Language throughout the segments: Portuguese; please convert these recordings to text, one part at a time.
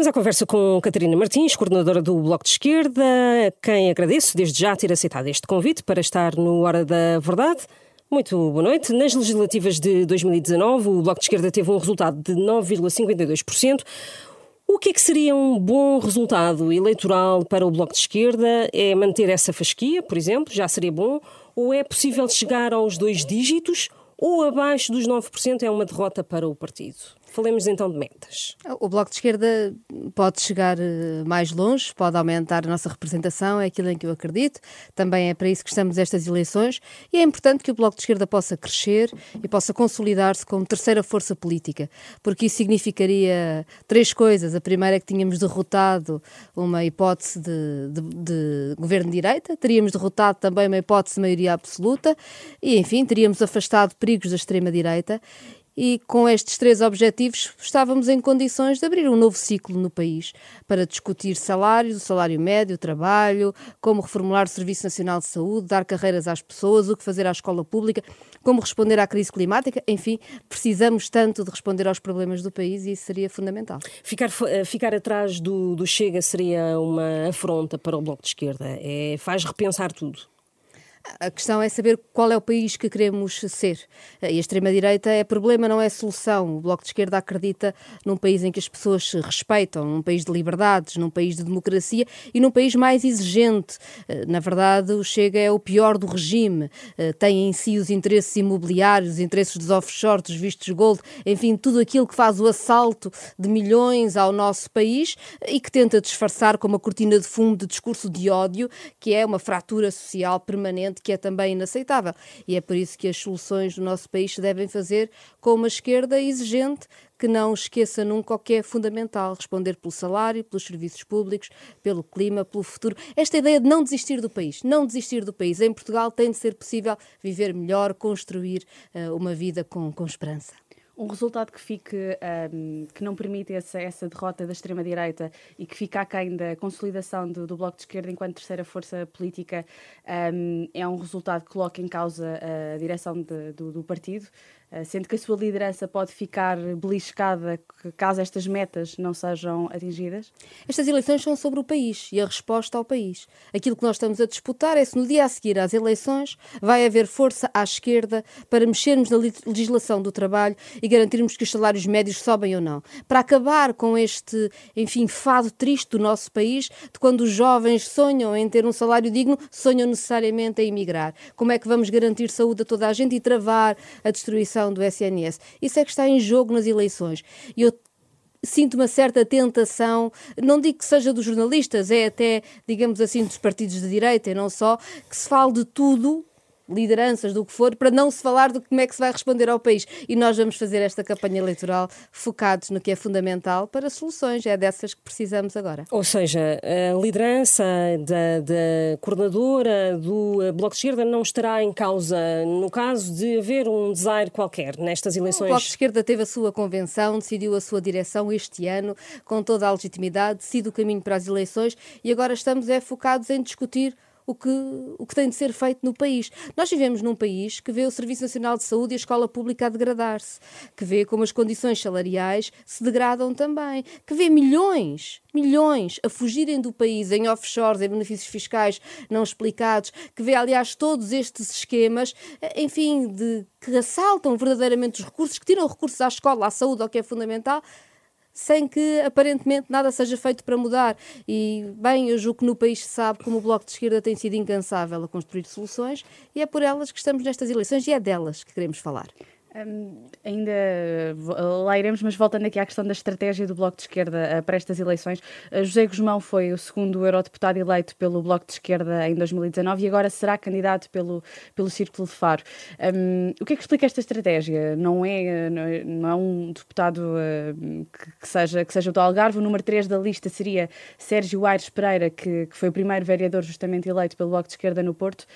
Voltamos à conversa com Catarina Martins, coordenadora do Bloco de Esquerda, quem agradeço desde já ter aceitado este convite para estar no Hora da Verdade. Muito boa noite. Nas legislativas de 2019, o Bloco de Esquerda teve um resultado de 9,52%. O que é que seria um bom resultado eleitoral para o Bloco de Esquerda? É manter essa fasquia, por exemplo, já seria bom? Ou é possível chegar aos dois dígitos? Ou abaixo dos 9% é uma derrota para o partido? Falemos então de metas. O Bloco de Esquerda pode chegar eh, mais longe, pode aumentar a nossa representação, é aquilo em que eu acredito. Também é para isso que estamos estas eleições e é importante que o Bloco de Esquerda possa crescer e possa consolidar-se como terceira força política, porque isso significaria três coisas. A primeira é que tínhamos derrotado uma hipótese de, de, de governo de direita, teríamos derrotado também uma hipótese de maioria absoluta e, enfim, teríamos afastado perigos da extrema-direita e com estes três objetivos estávamos em condições de abrir um novo ciclo no país para discutir salários, o salário médio, o trabalho, como reformular o Serviço Nacional de Saúde, dar carreiras às pessoas, o que fazer à escola pública, como responder à crise climática, enfim, precisamos tanto de responder aos problemas do país e isso seria fundamental. Ficar, eh, ficar atrás do, do Chega seria uma afronta para o Bloco de Esquerda, é, faz repensar tudo. A questão é saber qual é o país que queremos ser. E a extrema-direita é problema, não é solução. O Bloco de Esquerda acredita num país em que as pessoas se respeitam, num país de liberdades, num país de democracia e num país mais exigente. Eh, na verdade, o Chega é o pior do regime. Eh, tem em si os interesses imobiliários, os interesses dos offshore, dos vistos gold, enfim, tudo aquilo que faz o assalto de milhões ao nosso país e que tenta disfarçar com uma cortina de fumo de discurso de ódio, que é uma fratura social permanente que é também inaceitável. E é por isso que as soluções do nosso país se devem fazer com uma esquerda exigente que não esqueça nunca o que é fundamental: responder pelo salário, pelos serviços públicos, pelo clima, pelo futuro. Esta ideia de não desistir do país, não desistir do país. Em Portugal tem de ser possível viver melhor, construir uh, uma vida com, com esperança um resultado que fique um, que não permite essa, essa derrota da extrema-direita e que fica aquém da consolidação do, do, Bloco de Esquerda enquanto terceira força política um, é um resultado que coloca em causa a direção de, do, do partido. Eh, sendo que a sua liderança pode ficar beliscada caso estas metas não sejam atingidas? Estas eleições são sobre o país e a resposta ao país. Aquilo que nós estamos a disputar é se no dia a seguir às eleições vai haver força à esquerda para mexermos na legislação do trabalho e garantirmos que os salários médios sobem ou não. Para acabar com este, enfim, fado triste do nosso país, de quando os jovens sonham em ter um salário digno, sonham necessariamente em emigrar. Como é que vamos garantir saúde a toda a gente e travar a destruição do SNS. Isso é que está em jogo nas eleições. E eu sinto uma certa tentação, não digo que seja dos jornalistas, é até, digamos assim, dos partidos de direita e não só, que se fale de tudo lideranças, do que for, para não se falar de como é que se vai responder ao país. E nós vamos fazer esta campanha eleitoral focados no que é fundamental para soluções. É dessas que precisamos agora. Ou seja, a liderança da, da coordenadora do eh, Bloco de Esquerda não estará em causa no caso de haver um desaire qualquer nestas eleições? O Bloco de Esquerda teve a sua convenção, decidiu a sua direção este ano, com toda a legitimidade, decide o caminho para as eleições e agora estamos é, focados em discutir o que, o que tem de ser feito no país. Nós vivemos num país que vê o Serviço Nacional de Saúde e a escola pública a degradar-se, que vê como as condições salariais se degradam também, que vê milhões, milhões a fugirem do país em offshores, em benefícios fiscais não explicados, que vê, aliás, todos estes esquemas, enfim, de, que assaltam verdadeiramente os recursos, que tiram recursos à escola, à saúde, ao que é fundamental sem que aparentemente nada seja feito para mudar. E, bem, eu julgo que no país se sabe como o Bloco de Esquerda tem sido incansável a construir soluções e é por elas que estamos nestas eleições e é delas que queremos falar. Um, ainda lá iremos, mas voltando aqui à questão da estratégia do Bloco de Esquerda uh, para estas eleições, uh, José Guzmão foi o segundo eurodeputado eleito pelo Bloco de Esquerda em 2019 e agora será candidato pelo, pelo Círculo de Faro. Um, o que é que explica esta estratégia? Não é, não é, não é um deputado uh, que, que, seja, que seja do Algarve, o número 3 da lista seria Sérgio Aires Pereira, que, que foi o primeiro vereador justamente eleito pelo Bloco de Esquerda no Porto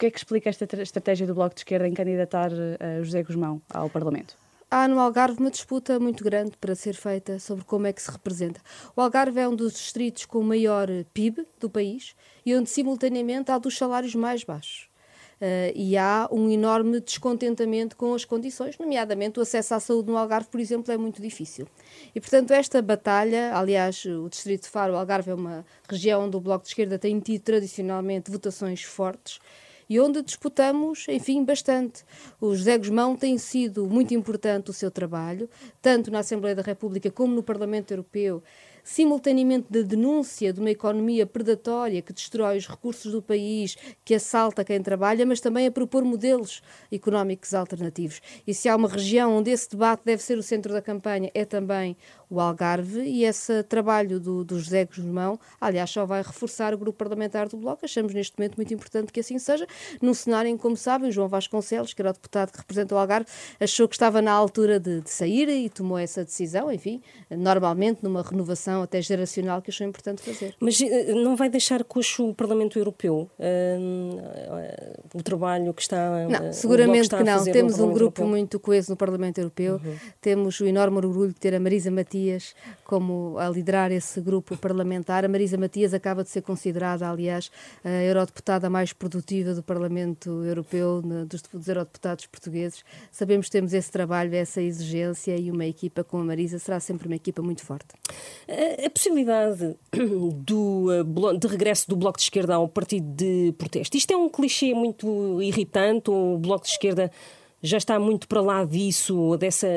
que é que explica esta estratégia do Bloco de Esquerda em candidatar uh, José Guzmão ao Parlamento? Há no Algarve uma disputa muito grande para ser feita sobre como é que se representa. O Algarve é um dos distritos com o maior PIB do país e onde, simultaneamente, há dos salários mais baixos. Uh, e há um enorme descontentamento com as condições, nomeadamente o acesso à saúde no Algarve, por exemplo, é muito difícil. E, portanto, esta batalha, aliás, o Distrito de Faro, o Algarve é uma região onde o Bloco de Esquerda tem tido tradicionalmente votações fortes, e onde disputamos, enfim, bastante. O José Guzmão tem sido muito importante o seu trabalho, tanto na Assembleia da República como no Parlamento Europeu, simultaneamente da denúncia de uma economia predatória que destrói os recursos do país, que assalta quem trabalha, mas também a propor modelos económicos alternativos. E se há uma região onde esse debate deve ser o centro da campanha, é também o Algarve, e esse trabalho do, do José Guzmão, aliás, só vai reforçar o grupo parlamentar do Bloco. Achamos neste momento muito importante que assim seja, num cenário em que, como sabem, João Vasconcelos, que era o deputado que representa o Algarve, achou que estava na altura de, de sair e tomou essa decisão, enfim, normalmente numa renovação até geracional que achou importante fazer. Mas eh, não vai deixar coxo o Parlamento Europeu? Uh, o trabalho que está. Não, seguramente que, que não. Temos um grupo Europeu. muito coeso no Parlamento Europeu, uhum. temos o enorme orgulho de ter a Marisa Matias como a liderar esse grupo parlamentar. A Marisa Matias acaba de ser considerada, aliás, a eurodeputada mais produtiva do Parlamento Europeu, dos, dos eurodeputados portugueses. Sabemos que temos esse trabalho, essa exigência e uma equipa como a Marisa será sempre uma equipa muito forte. A, possibilidade do, de regresso do Bloco de Esquerda ao partido de protesto, isto é um clichê muito irritante, o Bloco de Esquerda já está muito para lá disso, dessa,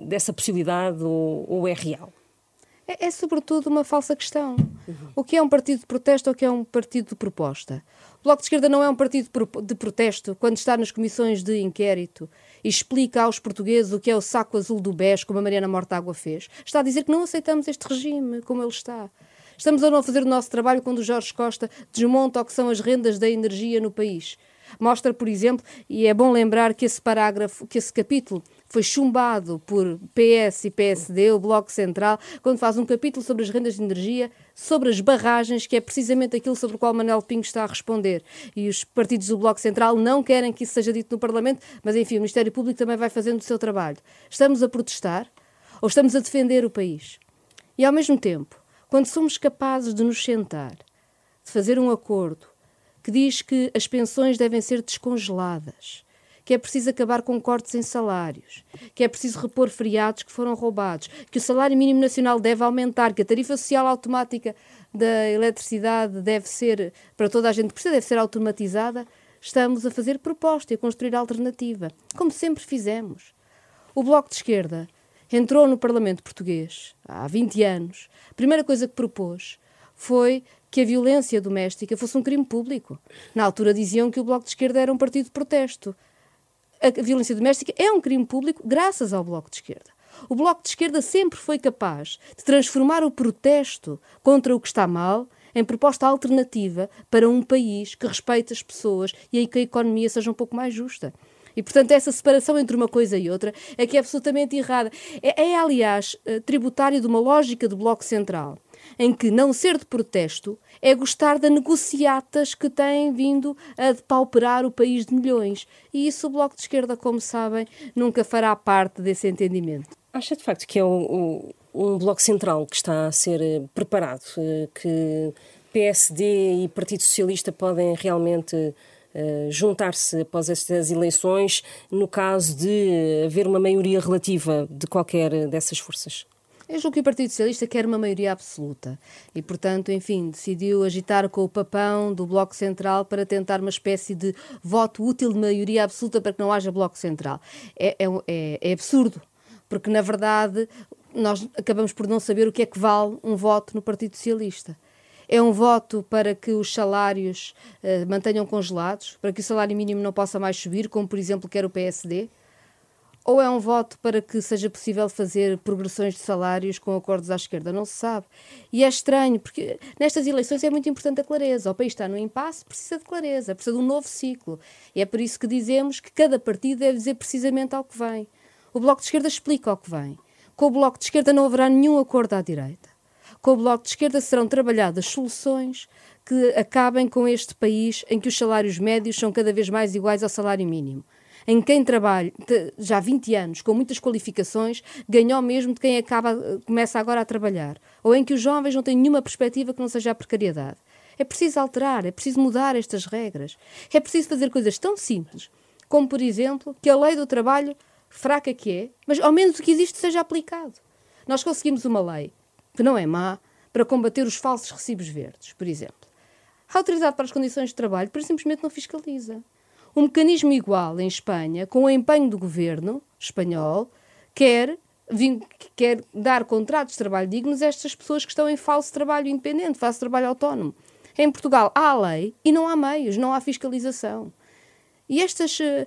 dessa possibilidade, ou, ou é real? É, é, sobretudo uma falsa questão. Uhum. O que é um partido de protesto ou o que é um partido de proposta? Bloco de Esquerda não é um partido de protesto quando está nas comissões de inquérito e explica aos portugueses o que é o saco azul do BES, como a Mariana Mortágua fez. Está a dizer que não aceitamos este regime como ele está. Estamos a não fazer o nosso trabalho quando o Jorge Costa desmonta o que são as rendas da energia no país. Mostra, por exemplo, e é bom lembrar que esse parágrafo, que esse capítulo foi chumbado por PS e PSD, o Bloco Central, quando faz um capítulo sobre as rendas de energia, sobre as barragens, que é precisamente aquilo sobre o qual Manuel Pinho está a responder. E os partidos do Bloco Central não querem que isso seja dito no Parlamento, mas enfim, o Ministério Público também vai fazendo o seu trabalho. Estamos a protestar ou estamos a defender o país? E ao mesmo tempo, quando somos capazes de nos sentar, de fazer um acordo, que diz que as pensões devem ser descongeladas, que é preciso acabar com cortes em salários, que é preciso repor feriados que foram roubados, que o salário mínimo nacional deve aumentar, que a tarifa social automática da eletricidade deve ser, para toda a gente que precisa, deve ser automatizada, estamos a fazer proposta e a construir alternativa, como sempre fizemos. O Bloco de Esquerda entrou no Parlamento Português há 20 anos. A primeira coisa que propôs foi que a violência doméstica fosse um crime público. Na altura diziam que o Bloco de Esquerda era um partido de protesto. A violência doméstica é um crime público graças ao Bloco de Esquerda. O Bloco de Esquerda sempre foi capaz de transformar o protesto contra o que está mal em proposta alternativa para um país que respeite as pessoas e em que a economia seja um pouco mais justa. E, portanto, essa separação entre uma coisa e outra é que é absolutamente errada. É, é aliás, eh, tributário de uma lógica de bloco central, em que não ser de protesto é gostar de negociatas que têm vindo a depauperar o país de milhões. E isso o Bloco de Esquerda, como sabem, nunca fará parte desse entendimento. Acha de facto que é um, um bloco central que está a ser eh, preparado, eh, que PSD e Partido Socialista podem realmente uh, juntar-se após estas eleições, no caso de haver uma maioria relativa de qualquer dessas forças? Eu julgo que o Partido Socialista quer uma maioria absoluta e, portanto, enfim, decidiu agitar com o papão do Bloco Central para tentar uma espécie de voto útil de maioria absoluta para que não haja Bloco Central. É, é, é, é absurdo, porque, na verdade, nós acabamos por não saber o que é que vale um voto no Partido Socialista. É um voto para que os salários uh, mantenham congelados, para que o salário mínimo não possa mais subir, como, por exemplo, quer o PSD? Ou é um voto para que seja possível fazer progressões de salários com acordos à esquerda? Não se sabe. E é estranho, porque nestas eleições é muito importante a clareza. O país está no impasse, precisa de clareza, precisa de um novo ciclo. E é por isso que dizemos que cada partido deve dizer precisamente ao que vem. O Bloco de Esquerda explica ao que vem. Com o Bloco de Esquerda não haverá nenhum acordo à direita. Com o Bloco de Esquerda serão trabalhadas soluções que acabem com este país em que os salários médios são cada vez mais iguais ao salário mínimo em quem trabalha já há 20 anos, com muitas qualificações, ganhou mesmo de quem acaba, começa agora a trabalhar. Ou em que os jovens não têm nenhuma perspectiva que não seja a precariedade. É preciso alterar, é preciso mudar estas regras. É preciso fazer coisas tão simples como, por exemplo, que a lei do trabalho, fraca que é, mas ao menos o que existe seja aplicado. Nós conseguimos uma lei que não é má para combater os falsos recibos verdes, por exemplo. A autoridade para as condições de trabalho, por simplesmente não fiscaliza. Um mecanismo igual em Espanha, com o empenho do governo espanhol, quer, quer dar contratos de trabalho dignos a estas pessoas que estão em falso trabalho independente, falso trabalho autónomo. Em Portugal há lei e não há meios, não há fiscalização. E estas, eh,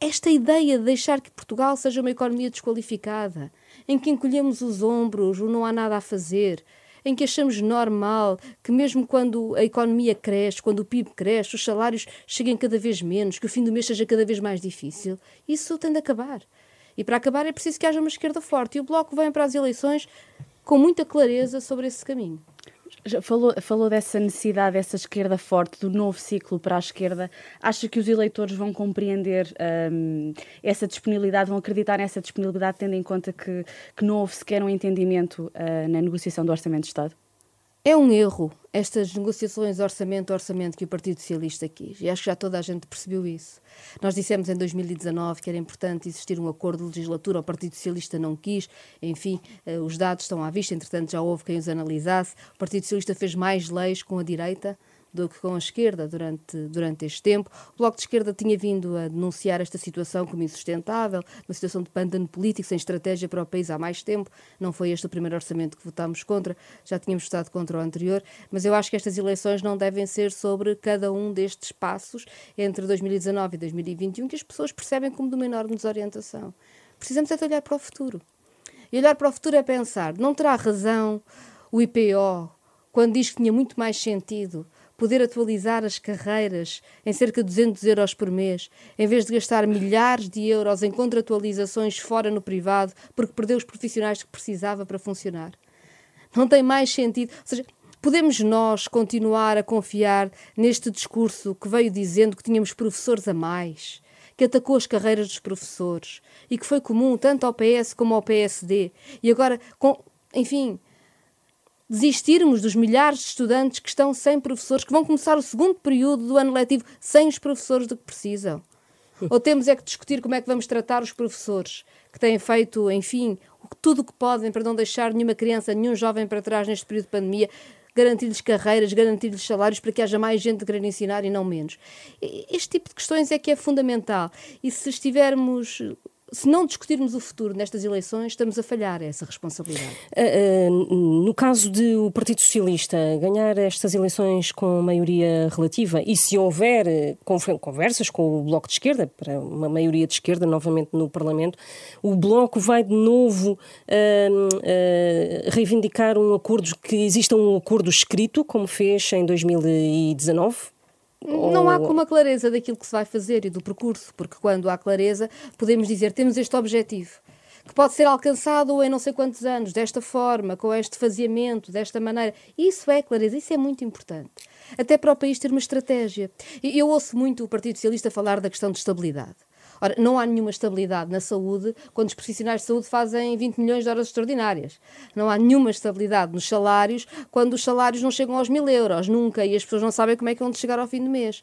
esta ideia de deixar que Portugal seja uma economia desqualificada, em que encolhemos os ombros, ou não há nada a fazer, em que achamos normal que, mesmo quando a economia cresce, quando o PIB cresce, os salários cheguem cada vez menos, que o fim do mês seja cada vez mais difícil, isso tem de acabar. E para acabar é preciso que haja uma esquerda forte. E o Bloco vem para as eleições com muita clareza sobre esse caminho. Falou, falou dessa necessidade, dessa esquerda forte, do novo ciclo para a esquerda. Acha que os eleitores vão compreender um, essa disponibilidade, vão acreditar nessa disponibilidade, tendo em conta que, que não houve sequer um entendimento uh, na negociação do Orçamento de Estado? É um erro estas negociações orçamento-orçamento que o Partido Socialista quis. E acho que já toda a gente percebeu isso. Nós dissemos em 2019 que era importante existir um acordo de legislatura, o Partido Socialista não quis. Enfim, eh, os dados estão à vista, entretanto já houve quem os analisasse. O Partido Socialista fez mais leis com a direita do que com a esquerda durante, durante este tempo. O Bloco de Esquerda tinha vindo a denunciar esta situação como insustentável, uma situação de pântano político, sem estratégia para o país há mais tempo. Não foi este o primeiro orçamento que votámos contra, já tínhamos votado contra o anterior, mas eu acho que estas eleições não devem ser sobre cada um destes passos entre 2019 e 2021 que as pessoas percebem como de uma enorme desorientação. Precisamos é de olhar para o futuro. E olhar para o futuro é pensar, não terá razão o IPO quando diz que tinha muito mais sentido poder atualizar as carreiras em cerca de 200 euros por mês, em vez de gastar milhares de euros em contratualizações fora no privado, porque perdeu os profissionais que precisava para funcionar. Não tem mais sentido. Ou seja, podemos nós continuar a confiar neste discurso que veio dizendo que tínhamos professores a mais? que atacou as carreiras dos professores e que foi comum tanto ao PS como ao PSD. E agora, com, enfim, desistirmos dos milhares de estudantes que estão sem professores, que vão começar o segundo período do ano letivo sem os professores do que precisam? Ou temos é que discutir como é que vamos tratar os professores que têm feito, enfim, tudo o que podem para não deixar nenhuma criança, nenhum jovem para trás neste período de pandemia, garantir-lhes carreiras, garantir-lhes salários para que haja mais gente a querer ensinar e não menos. Este tipo de questões é que é fundamental. E se estivermos se não discutirmos o futuro nestas eleições, estamos a falhar essa responsabilidade. Uh, uh, no caso de o Partido Socialista ganhar estas eleições com maioria relativa e se houver eh, conversas com o Bloco de Esquerda, para uma maioria de esquerda novamente no Parlamento, o Bloco vai de novo uh, reivindicar um acordo, que exista um acordo escrito, como fez em 2019? Não há como a clareza daquilo que se vai fazer e do percurso, porque quando há clareza, podemos dizer temos este objetivo, que pode ser alcançado em não sei quantos anos, desta forma, com este faseamento, desta maneira. Isso é clareza, isso é muito importante. Até para o país ter uma estratégia. Eu ouço muito o Partido Socialista falar da questão de estabilidade. Ora, não há nenhuma estabilidade na saúde quando os profissionais de saúde fazem 20 milhões de horas extraordinárias. Não há nenhuma estabilidade nos salários quando os salários não chegam aos mil euros, nunca, e as pessoas não sabem como é que vão chegar ao fim do mês.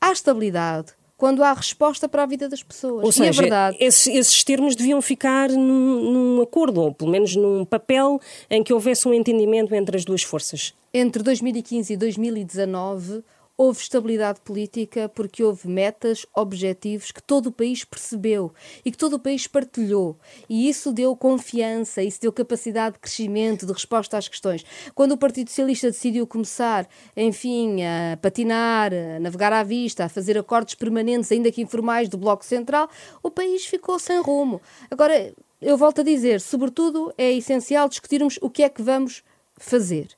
Há estabilidade quando há resposta para a vida das pessoas. Ou seja, verdade... esses, esses, termos deviam ficar num, num, acordo, ou pelo menos num papel em que houvesse um entendimento entre as duas forças. Entre 2015 e 2019 houve estabilidade política porque houve metas, objetivos que todo o país percebeu e que todo o país partilhou. E isso deu confiança, isso deu capacidade de crescimento, de resposta às questões. Quando o Partido Socialista decidiu começar, enfim, a patinar, a navegar à vista, a fazer acordos permanentes, ainda que informais, do Bloco Central, o país ficou sem rumo. Agora, eu volto a dizer, sobretudo é essencial discutirmos o que é que vamos fazer.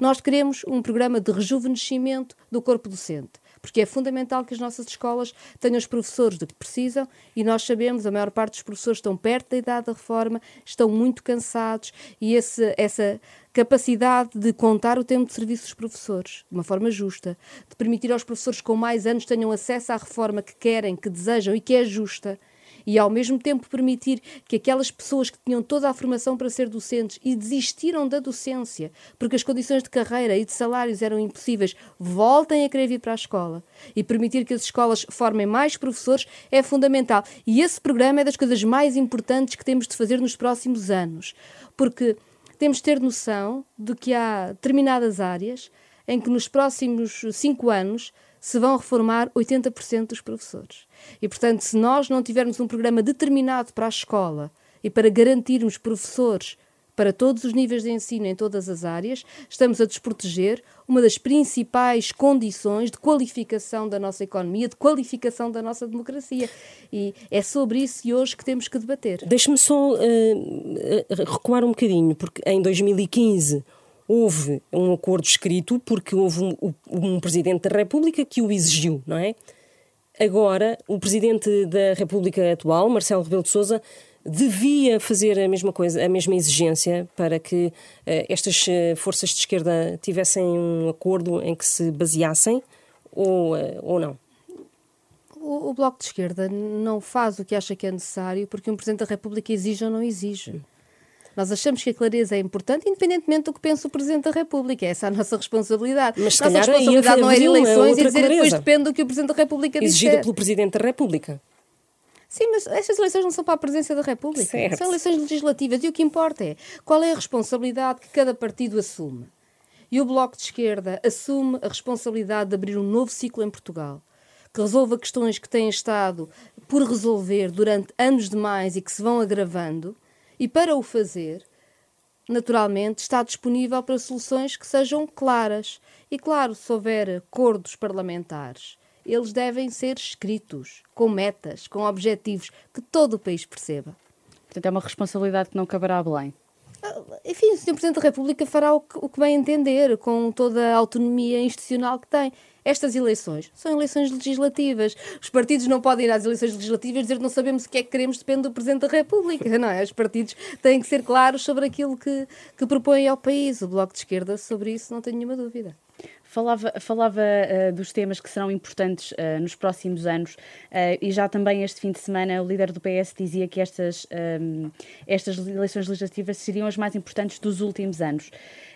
Nós queremos um programa de rejuvenescimento do corpo docente, porque é fundamental que as nossas escolas tenham os professores do que precisam e nós sabemos, a maior parte dos professores estão perto da idade da reforma, estão muito cansados e esse, essa capacidade de contar o tempo de serviço dos professores de uma forma justa, de permitir aos professores com mais anos tenham acesso à reforma que querem, que desejam e que é justa e ao mesmo tempo permitir que aquelas pessoas que tinham toda a formação para ser docentes e desistiram da docência porque as condições de carreira e de salários eram impossíveis, voltem a querer vir para a escola e permitir que as escolas formem mais professores é fundamental. E esse programa é das coisas mais importantes que temos de fazer nos próximos anos, porque temos de ter noção de que há determinadas áreas em que nos próximos cinco anos se vão reformar 80% dos professores. E, portanto, se nós não tivermos um programa determinado para a escola e para garantirmos professores para todos os níveis de ensino em todas as áreas, estamos a desproteger uma das principais condições de qualificação da nossa economia, de qualificação da nossa democracia. E é sobre isso e hoje que temos que debater. Deixe-me só uh, recuar um bocadinho, porque em 2015 houve um acordo escrito porque houve um, um, Presidente da República que o exigiu, não é? Agora, o Presidente da República atual, Marcelo Rebelo de Sousa, devia fazer a mesma coisa, a mesma exigência para que uh, estas uh, forças de esquerda tivessem um acordo em que se baseassem ou, uh, ou não? O, o Bloco de Esquerda não faz o que acha que é necessário porque um Presidente da República exige ou não exige. Nós achamos que a clareza é importante, independentemente do que pensa o Presidente da República. Essa é a nossa responsabilidade. Mas nossa responsabilidade não é ir eleições e dizer depois depende do que o Presidente da República diz. Exigida pelo Presidente da República. Sim, mas estas eleições não são para a presidência da República. Certo. São eleições legislativas. E o que importa é qual é a responsabilidade que cada partido assume. E o Bloco de Esquerda assume a responsabilidade de abrir um novo ciclo em Portugal, que resolva questões que têm estado por resolver durante anos demais e que se vão agravando, e para o fazer, naturalmente, está disponível para soluções que sejam claras. E, claro, se houver acordos parlamentares, eles devem ser escritos, com metas, com objetivos, que todo o país perceba. Portanto, é uma responsabilidade que não caberá a Belém. Ah, enfim, o Sr. Presidente da República fará o que, o que bem entender, com toda a autonomia institucional que tem. Estas eleições são eleições legislativas. Os partidos não podem ir às eleições legislativas dizer que não sabemos o que é que queremos, depende do Presidente da República. Não é? Os partidos têm que ser claros sobre aquilo que, que propõem ao país. O Bloco de Esquerda, sobre isso, não tenho nenhuma dúvida. Falava, falava uh, dos temas que serão importantes uh, nos próximos anos uh, e já também este fim de semana o líder do PS dizia que estas, estas eleições legislativas seriam as mais importantes dos últimos anos.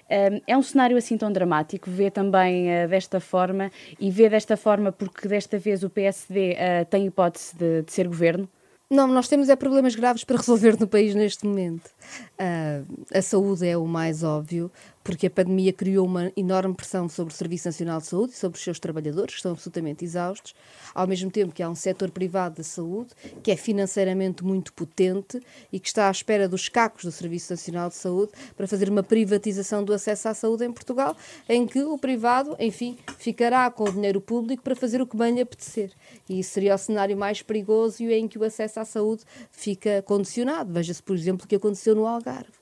É um cenário assim tão dramático, vê também desta forma e vê desta forma porque desta vez o PSD tem hipótese de, de ser governo? Não, nós temos é problemas graves para resolver no país neste momento. Uh, a saúde é o mais óbvio, porque a pandemia criou uma enorme pressão sobre o Serviço Nacional de Saúde e sobre os seus trabalhadores, que estão absolutamente exaustos, ao mesmo tempo que há um setor privado da saúde que é financeiramente muito potente e que está à espera dos cacos do Serviço Nacional de Saúde para fazer uma privatização do acesso à saúde em Portugal, em que o privado, enfim, ficará com o dinheiro público para fazer o que bem lhe apetecer. E isso seria o cenário mais perigoso e em que o acesso à saúde fica condicionado. Veja-se, por exemplo, o que aconteceu no Algarve.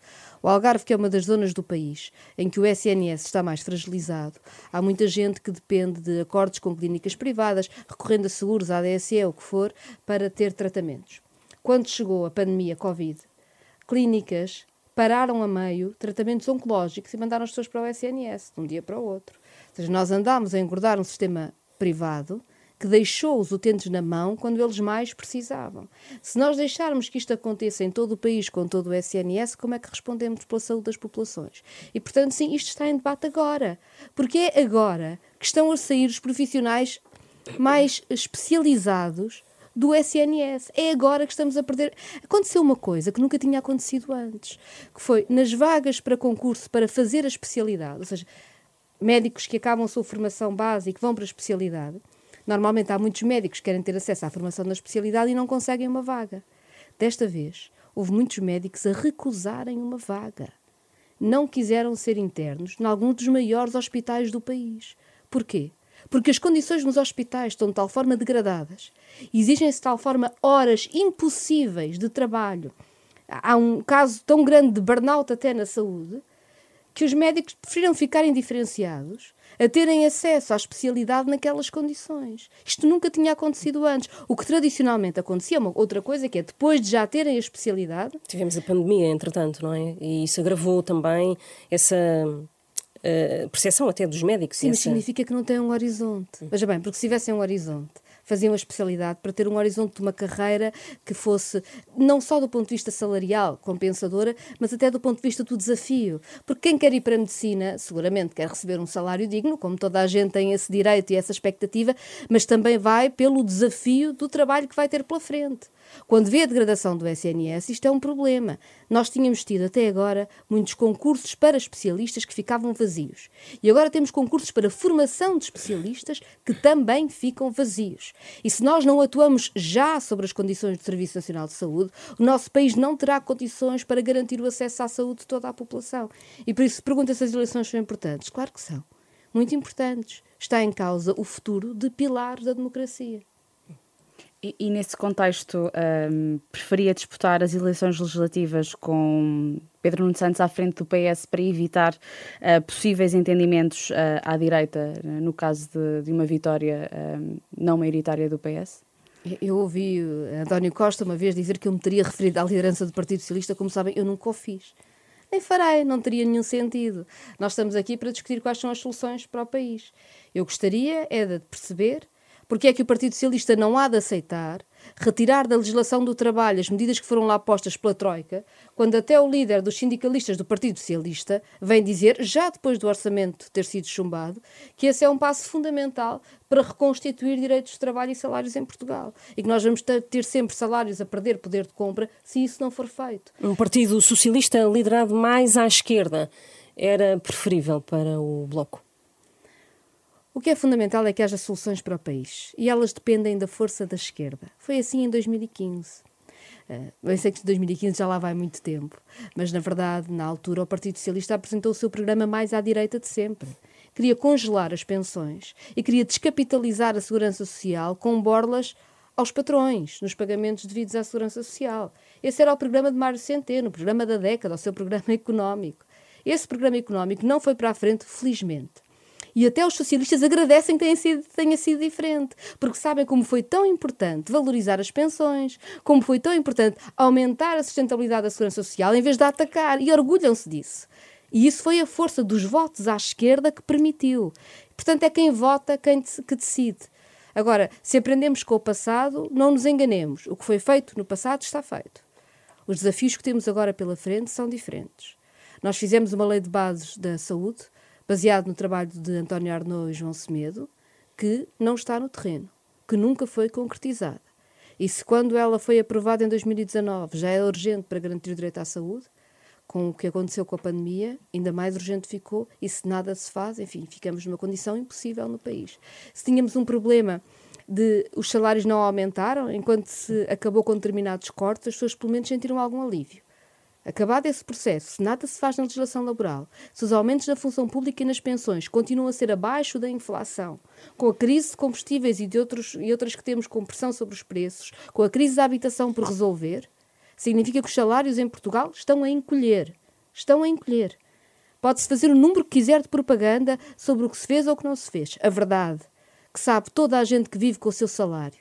O Algarve, que é uma das zonas do país em que o SNS está mais fragilizado, há muita gente que depende de acordos com clínicas privadas, recorrendo a seguros, ADSE, o que for, para ter tratamentos. Quando chegou a pandemia Covid, clínicas pararam a meio tratamentos oncológicos e mandaram as pessoas para o SNS, de um dia para o outro. Ou seja, nós andámos a engordar um sistema privado que deixou os utentes na mão quando eles mais precisavam. Se nós deixarmos que isto aconteça em todo o país com todo o SNS, como é que respondemos pela saúde das populações? E, portanto, sim, isto está em debate agora. Porque é agora que estão a sair os profissionais mais especializados do SNS. É agora que estamos a perder. Aconteceu uma coisa que nunca tinha acontecido antes, que foi nas vagas para concurso para fazer a especialidade, ou seja, médicos que acabam a sua formação que vão para a especialidade, Normalmente há muitos médicos que querem ter acesso à formação da especialidade e não conseguem uma vaga. Desta vez, houve muitos médicos a recusarem uma vaga. Não quiseram ser internos em algum dos maiores hospitais do país. Porquê? Porque as condições nos hospitais estão de tal forma degradadas, exigem-se de tal forma horas impossíveis de trabalho. Há um caso tão grande de burnout até na saúde que os médicos preferiram ficar indiferenciados a terem acesso à especialidade naquelas condições. Isto nunca tinha acontecido antes. O que tradicionalmente acontecia, uma outra coisa que é depois de já terem a especialidade. Tivemos a pandemia, entretanto, não é? E isso agravou também essa uh, percepção até dos médicos. Sim, essa... mas significa que não tem um horizonte. Veja bem, porque se tivessem um horizonte, faziam a especialidade para ter um horizonte de uma carreira que fosse não só do ponto de vista salarial, compensadora, mas até do ponto de vista do desafio. Porque quem quer ir para a medicina, seguramente quer receber um salário digno, como toda a gente tem esse direito e essa expectativa, mas também vai pelo desafio do trabalho que vai ter pela frente. Quando vê a degradação do SNS, isto é um problema. Nós tínhamos tido até agora muitos concursos para especialistas que ficavam vazios. E agora temos concursos para formação de especialistas que também ficam vazios. E se nós não atuamos já sobre as condições do Serviço Nacional de Saúde, o nosso país não terá condições para garantir o acesso à saúde de toda a população. E por isso pergunta se as eleições são importantes. Claro que são. Muito importantes. Está em causa o futuro de pilares da democracia. E, e nesse contexto, um, preferia disputar as eleições legislativas com Pedro Nuno Santos à frente do PS para evitar uh, possíveis entendimentos uh, à direita, no caso de, de uma vitória uh, não maioritária do PS? Eu ouvi António Costa uma vez dizer que eu me teria referido à liderança do Partido Socialista, como sabem, eu nunca o fiz. Nem farei, não teria nenhum sentido. Nós estamos aqui para discutir quais são as soluções para o país. Eu gostaria é de perceber porque é que o Partido Socialista não há de aceitar retirar da legislação do trabalho as medidas que foram lá postas pela Troika, quando até o líder dos sindicalistas do Partido Socialista vem dizer, já depois do orçamento ter sido chumbado, que esse é um passo fundamental para reconstituir direitos de trabalho e salários em Portugal. E que nós vamos ter sempre salários a perder poder de compra se isso não for feito. Um Partido Socialista liderado mais à esquerda era preferível para o Bloco? O que é fundamental é que haja soluções para o país e elas dependem da força da esquerda. Foi assim em 2015. Uh, eu sei que 2015 já lá vai muito tempo, mas na verdade, na altura, o Partido Socialista apresentou o seu programa mais à direita de sempre. Queria congelar as pensões e queria descapitalizar a segurança social com borlas aos patrões nos pagamentos devidos à segurança social. Esse era o programa de Mário Centeno, o programa da década, o seu programa económico. Esse programa económico não foi para a frente, felizmente. E até os socialistas agradecem que tenha sido, tenha sido diferente, porque sabem como foi tão importante valorizar as pensões, como foi tão importante aumentar a sustentabilidade da segurança social em vez de atacar, e orgulham-se disso. E isso foi a força dos votos à esquerda que permitiu. Portanto, é quem vota quem que decide. Agora, se aprendemos com o passado, não nos enganemos. O que foi feito no passado está feito. Os desafios que temos agora pela frente são diferentes. Nós fizemos uma lei de bases da saúde baseado no trabalho de António Arnaud e João Semedo, que não está no terreno, que nunca foi concretizada. E se quando ela foi aprovada em 2019 já era urgente para garantir o direito à saúde, com o que aconteceu com a pandemia, ainda mais urgente ficou, e se nada se faz, enfim, ficamos numa condição impossível no país. Se tínhamos um problema de os salários não aumentaram, enquanto se acabou com determinados cortes, as pessoas pelo menos sentiram algum alívio. Acabado esse processo, se nada se faz na legislação laboral, se os aumentos da função pública e nas pensões continuam a ser abaixo da inflação, com a crise de combustíveis e de outros, e outras que temos com pressão sobre os preços, com a crise da habitação por resolver, significa que os salários em Portugal estão a encolher. Estão a encolher. Pode-se fazer o número que quiser de propaganda sobre o que se fez ou o que não se fez. A verdade, que sabe toda a gente que vive com o seu salário,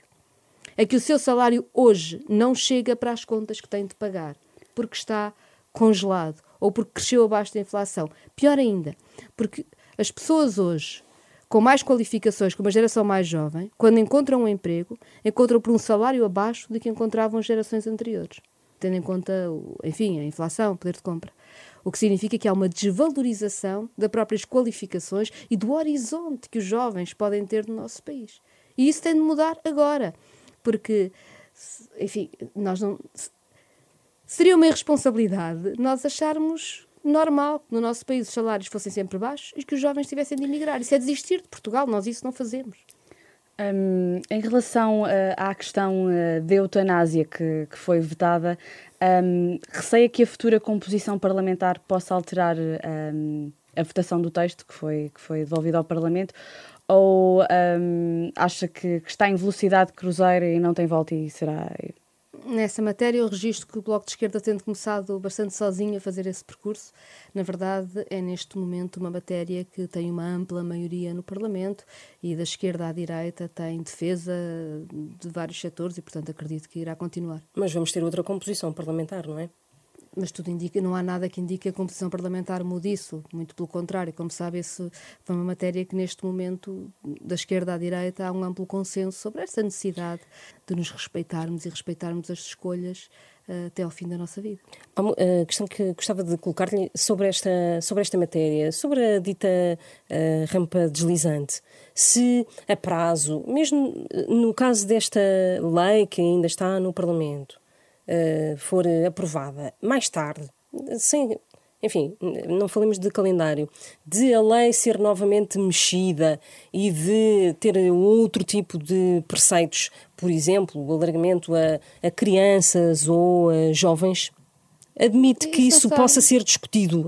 é que o seu salário hoje não chega para as contas que tem de pagar porque está congelado ou porque cresceu abaixo da inflação. Pior ainda, porque as pessoas hoje, com mais qualificações, com uma geração mais jovem, quando encontram um emprego, encontram por um salário abaixo do que encontravam as gerações anteriores, tendo em conta, enfim, a inflação, o poder de compra. O que significa que há uma desvalorização das próprias qualificações e do horizonte que os jovens podem ter no nosso país. E isso tem de mudar agora, porque, enfim, nós não Seria uma irresponsabilidade nós acharmos normal que no nosso país os salários fossem sempre baixos e que os jovens tivessem de emigrar. Isso é desistir de Portugal, nós isso não fazemos. Um, em relação uh, à questão uh, da eutanásia que, que foi vetada, um, receia que a futura composição parlamentar possa alterar um, a votação do texto que foi, que foi devolvido ao Parlamento ou acha que, que, está em velocidade cruzeiro e não tem volta e será nessa matéria, eu registro que o Bloco de Esquerda, tendo começado bastante sozinho a fazer esse percurso, na verdade é neste momento uma matéria que tem uma ampla maioria no Parlamento e da esquerda à direita tem defesa de vários setores e, portanto, acredito que irá continuar. Mas vamos ter outra composição parlamentar, não é? Mas tudo indica, não há nada que indique que a composição parlamentar mude isso, muito pelo contrário. Como sabe, isso foi uma matéria que neste momento, da esquerda à direita, há um amplo consenso sobre essa necessidade de nos respeitarmos e respeitarmos as escolhas uh, até ao fim da nossa vida. Há uma uh, questão que gostava de colocar-lhe sobre esta, sobre esta matéria, sobre a dita uh, rampa deslizante. Se a prazo, mesmo no caso desta lei que ainda está no Parlamento, for aprovada mais tarde, sem enfim, não falemos de calendário, de a lei ser novamente mexida e de ter outro tipo de preceitos, por exemplo, o alargamento a, a crianças ou a jovens, admite que isso, possa ser discutido.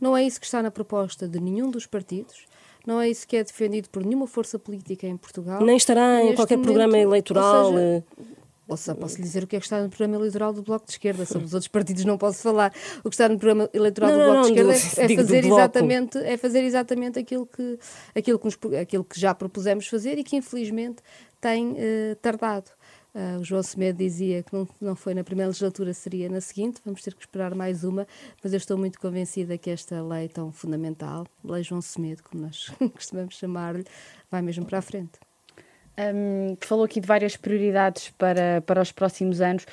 Não é isso que está na proposta de nenhum dos partidos. Não é isso que é defendido por nenhuma força política em Portugal. Nem estará em qualquer momento, programa eleitoral. Seja, Posso, posso lhe dizer o que é que está no programa eleitoral do Bloco de Esquerda. Sobre os outros partidos não posso falar. O que está no programa eleitoral não, do Bloco não, de Esquerda do, é, é fazer exatamente, é fazer exatamente aquilo que, aquilo, que nos, aquilo que já propusemos fazer e que infelizmente tem uh, tardado. Uh, o João Semedo dizia que não, não foi na primeira legislatura, seria na seguinte. Vamos ter que esperar mais uma, mas eu estou muito convencida que esta lei tão fundamental, Lei João Semedo, como nós costumamos chamar-lhe, vai mesmo para a frente. Um, falou aqui de várias prioridades para, para os próximos anos.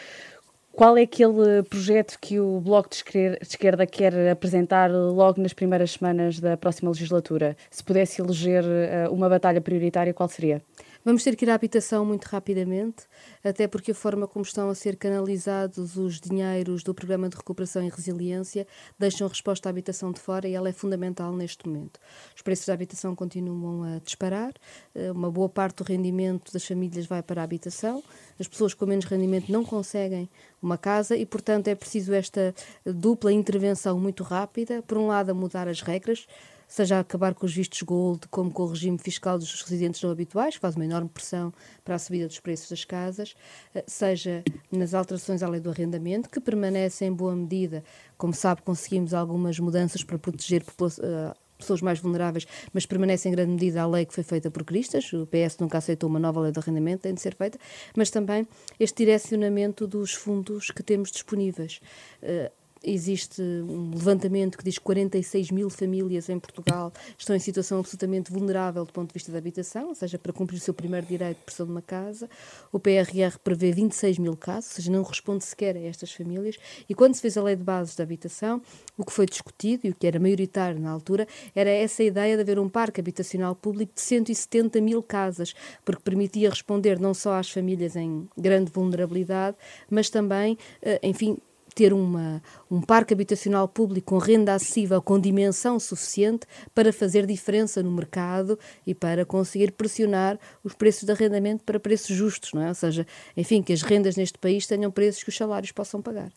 Qual é aquele projeto que o Bloco de Esquerda quer apresentar logo nas primeiras semanas da próxima legislatura? Se pudesse eleger uh, uma batalha prioritária, qual seria? Vamos ter que ir à habitação muito rapidamente, até porque a forma como estão a ser canalizados os dinheiros do Programa de Recuperação e Resiliência deixam a resposta à habitação de fora e ela é fundamental neste momento. Os preços da habitação continuam a disparar, eh, uma boa parte do rendimento das famílias vai para a habitação, as pessoas com menos rendimento não conseguem uma casa e, portanto, é preciso esta dupla intervenção muito rápida. Por um lado, a mudar as regras seja a acabar com os vistos gold, como com o regime fiscal dos residentes não habituais, que faz uma enorme pressão para a subida dos preços das casas, eh, seja nas alterações à lei do arrendamento, que permanece em boa medida. Como sabe, conseguimos algumas mudanças para proteger uh, pessoas mais vulneráveis, mas permanece em grande medida a lei que foi feita por Cristas. O PS nunca aceitou uma nova lei de arrendamento, tem de ser feita, mas também este direcionamento dos fundos que temos disponíveis. Uh, Existe um levantamento que diz que 46 mil famílias em Portugal estão em situação absolutamente vulnerável do ponto de vista da habitação, ou seja, para cumprir o seu primeiro direito de pressão de uma casa. O PRR prevê 26 mil casos, ou seja, não responde sequer a estas famílias. E quando se fez a lei de bases da habitação, o que foi discutido e o que era maioritário na altura era essa ideia de haver um parque habitacional público de 170 mil casas, porque permitia responder não só às famílias em grande vulnerabilidade, mas também, eh, enfim, ter uma, um parque habitacional público com renda acessível, com dimensão suficiente para fazer diferença no mercado e para conseguir pressionar os preços de arrendamento para preços justos, não é? Ou seja, enfim, que as rendas neste país tenham preços que os salários possam pagar.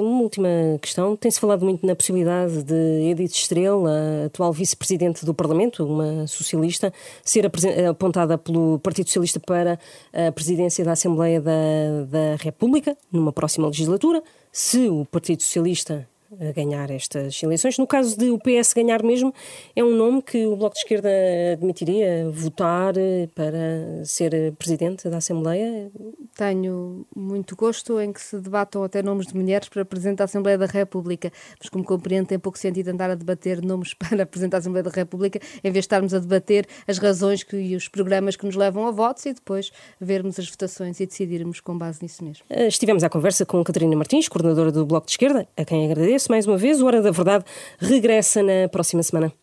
Uma última questão. Tem-se falado muito na possibilidade de Edith Estrela, atual vice-presidente do Parlamento, uma socialista, ser apontada pelo Partido Socialista para a presidência da Assembleia da, da República numa próxima legislatura se o Partido Socialista ganhar estas eleições. No caso de o PS ganhar mesmo, é um nome que o Bloco de Esquerda admitiria votar para ser presidente da Assembleia? Tenho muito gosto em que se debatam até nomes de mulheres para presidente da Assembleia da República, mas como compreendo, tem pouco sentido andar a debater nomes para presidente da Assembleia da República, em vez de estarmos a debater as razões que, e os programas que nos levam a votos e depois vermos as votações e decidirmos com base nisso mesmo. Estivemos à conversa com Catarina Martins, coordenadora do Bloco de Esquerda, a quem agradeço mais uma vez. O Hora da Verdade regressa na próxima semana.